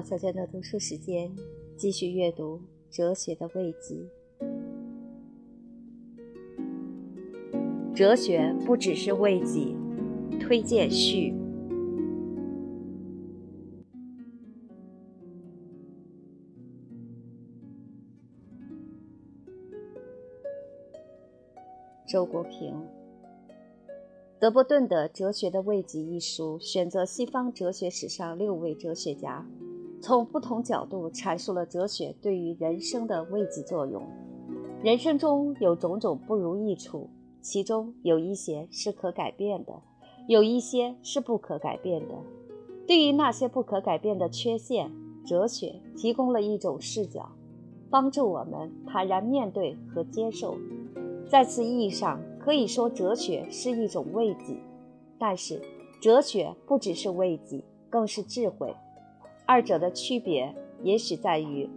好，小娟的读书时间，继续阅读《哲学的慰藉》。哲学不只是慰藉，推荐序。周国平，《德伯顿的哲学的慰藉》一书选择西方哲学史上六位哲学家，从不同角度阐述了哲学对于人生的慰藉作用。人生中有种种不如意处，其中有一些是可改变的，有一些是不可改变的。对于那些不可改变的缺陷，哲学提供了一种视角，帮助我们坦然面对和接受。在此意义上，可以说哲学是一种慰藉，但是哲学不只是慰藉，更是智慧。二者的区别也许在于，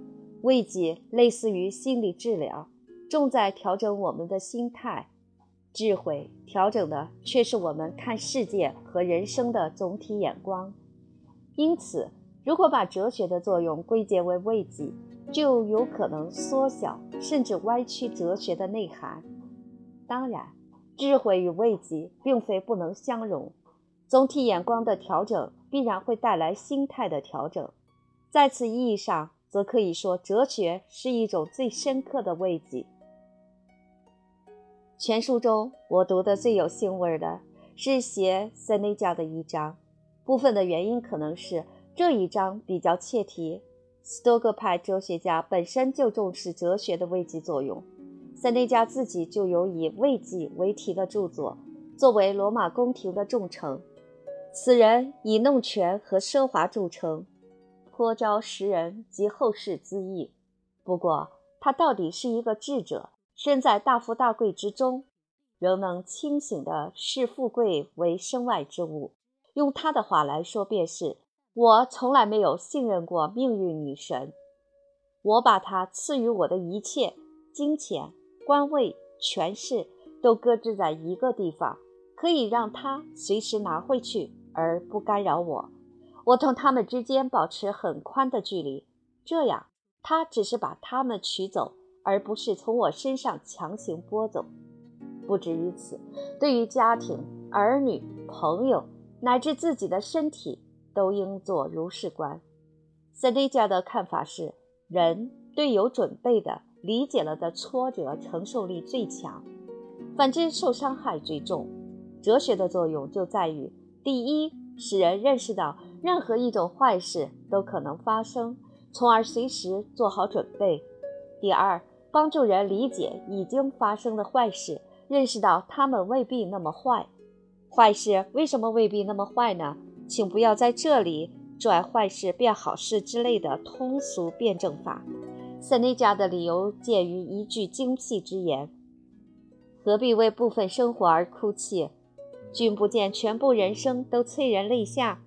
慰藉类似于心理治疗，重在调整我们的心态；智慧调整的却是我们看世界和人生的总体眼光。因此，如果把哲学的作用归结为慰藉，就有可能缩小甚至歪曲哲学的内涵。当然，智慧与慰藉并非不能相容。总体眼光的调整必然会带来心态的调整。在此意义上，则可以说，哲学是一种最深刻的慰藉。全书中，我读的最有兴味的是写塞内加的一章。部分的原因可能是这一章比较切题。斯多葛派哲学家本身就重视哲学的慰藉作用。塞内加自己就有以慰藉为题的著作，作为罗马宫廷的重臣。此人以弄权和奢华著称，颇招时人及后世之议。不过，他到底是一个智者，身在大富大贵之中，仍能清醒地视富贵为身外之物。用他的话来说，便是：我从来没有信任过命运女神，我把她赐予我的一切金钱。官位、权势都搁置在一个地方，可以让他随时拿回去而不干扰我。我同他们之间保持很宽的距离，这样他只是把他们取走，而不是从我身上强行拨走。不止于此，对于家庭、儿女、朋友乃至自己的身体，都应做如是观。塞内加的看法是：人对有准备的。理解了的挫折承受力最强，反之受伤害最重。哲学的作用就在于：第一，使人认识到任何一种坏事都可能发生，从而随时做好准备；第二，帮助人理解已经发生的坏事，认识到他们未必那么坏。坏事为什么未必那么坏呢？请不要在这里拽坏事变好事之类的通俗辩证法。塞内加的理由介于一句精辟之言：“何必为部分生活而哭泣？君不见全部人生都催人泪下。”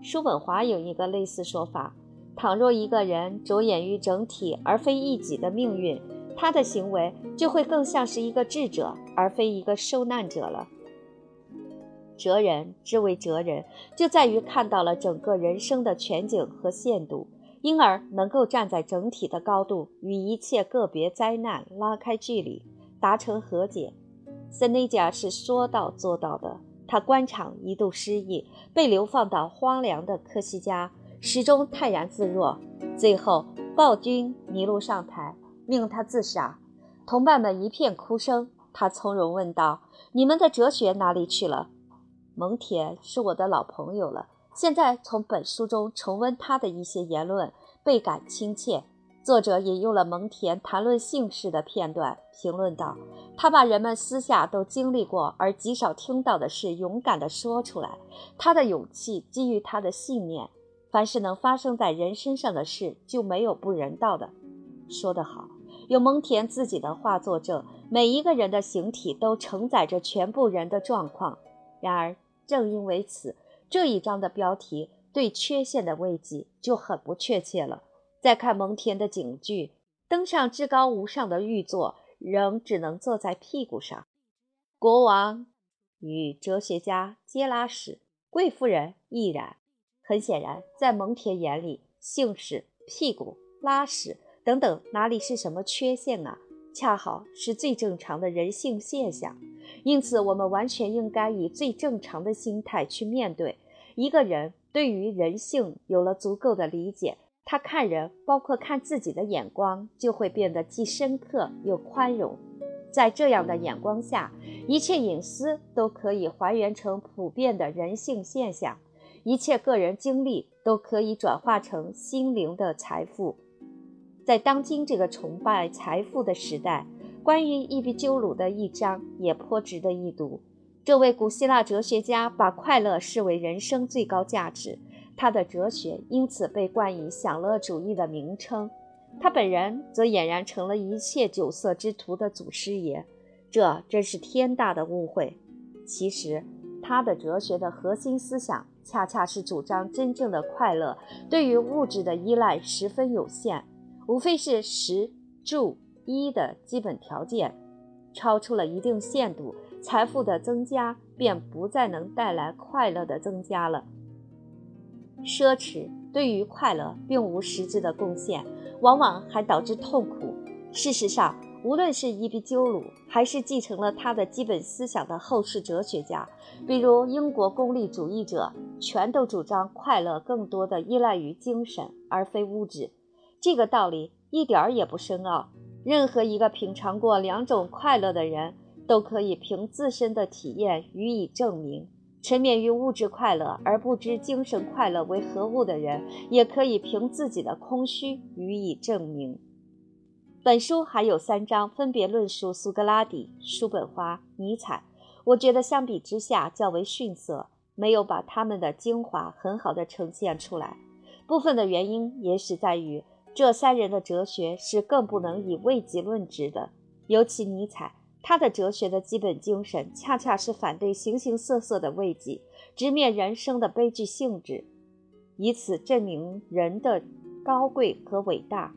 叔本华有一个类似说法：倘若一个人着眼于整体而非一己的命运，他的行为就会更像是一个智者而非一个受难者了。哲人之为哲人，就在于看到了整个人生的全景和限度。因而能够站在整体的高度，与一切个别灾难拉开距离，达成和解。塞内加是说到做到的。他官场一度失意，被流放到荒凉的科西嘉，始终泰然自若。最后暴君尼禄上台，命他自杀，同伴们一片哭声。他从容问道：“你们的哲学哪里去了？”蒙恬是我的老朋友了。现在从本书中重温他的一些言论，倍感亲切。作者引用了蒙恬谈论姓氏的片段，评论道：“他把人们私下都经历过而极少听到的事勇敢地说出来。他的勇气基于他的信念。凡是能发生在人身上的事，就没有不人道的。”说得好，有蒙恬自己的话作证，每一个人的形体都承载着全部人的状况。然而，正因为此。这一章的标题对缺陷的慰藉就很不确切了。再看蒙恬的警句：“登上至高无上的玉座，仍只能坐在屁股上。”国王与哲学家皆拉屎，贵妇人亦然。很显然，在蒙恬眼里，性史、屁股、拉屎等等，哪里是什么缺陷啊？恰好是最正常的人性现象。因此，我们完全应该以最正常的心态去面对。一个人对于人性有了足够的理解，他看人，包括看自己的眼光，就会变得既深刻又宽容。在这样的眼光下，一切隐私都可以还原成普遍的人性现象，一切个人经历都可以转化成心灵的财富。在当今这个崇拜财富的时代，关于伊壁鸠鲁的一章也颇值得一读。这位古希腊哲学家把快乐视为人生最高价值，他的哲学因此被冠以享乐主义的名称。他本人则俨然成了一切酒色之徒的祖师爷，这真是天大的误会。其实，他的哲学的核心思想恰恰是主张真正的快乐对于物质的依赖十分有限，无非是食住衣的基本条件，超出了一定限度，财富的增加便不再能带来快乐的增加了。奢侈对于快乐并无实质的贡献。往往还导致痛苦。事实上，无论是伊壁鸠鲁，还是继承了他的基本思想的后世哲学家，比如英国功利主义者，全都主张快乐更多的依赖于精神而非物质。这个道理一点儿也不深奥，任何一个品尝过两种快乐的人都可以凭自身的体验予以证明。沉湎于物质快乐而不知精神快乐为何物的人，也可以凭自己的空虚予以证明。本书还有三章，分别论述苏格拉底、叔本华、尼采。我觉得相比之下较为逊色，没有把他们的精华很好的呈现出来。部分的原因也许在于，这三人的哲学是更不能以位极论之的，尤其尼采。他的哲学的基本精神，恰恰是反对形形色色的慰藉，直面人生的悲剧性质，以此证明人的高贵和伟大。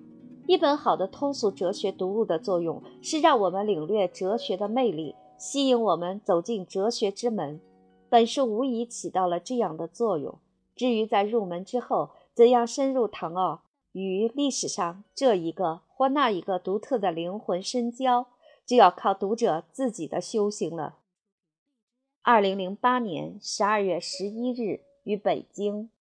一本好的通俗哲学读物的作用，是让我们领略哲学的魅力，吸引我们走进哲学之门。本书无疑起到了这样的作用。至于在入门之后怎样深入唐奥，与历史上这一个或那一个独特的灵魂深交。就要靠读者自己的修行了。二零零八年十二月十一日，于北京。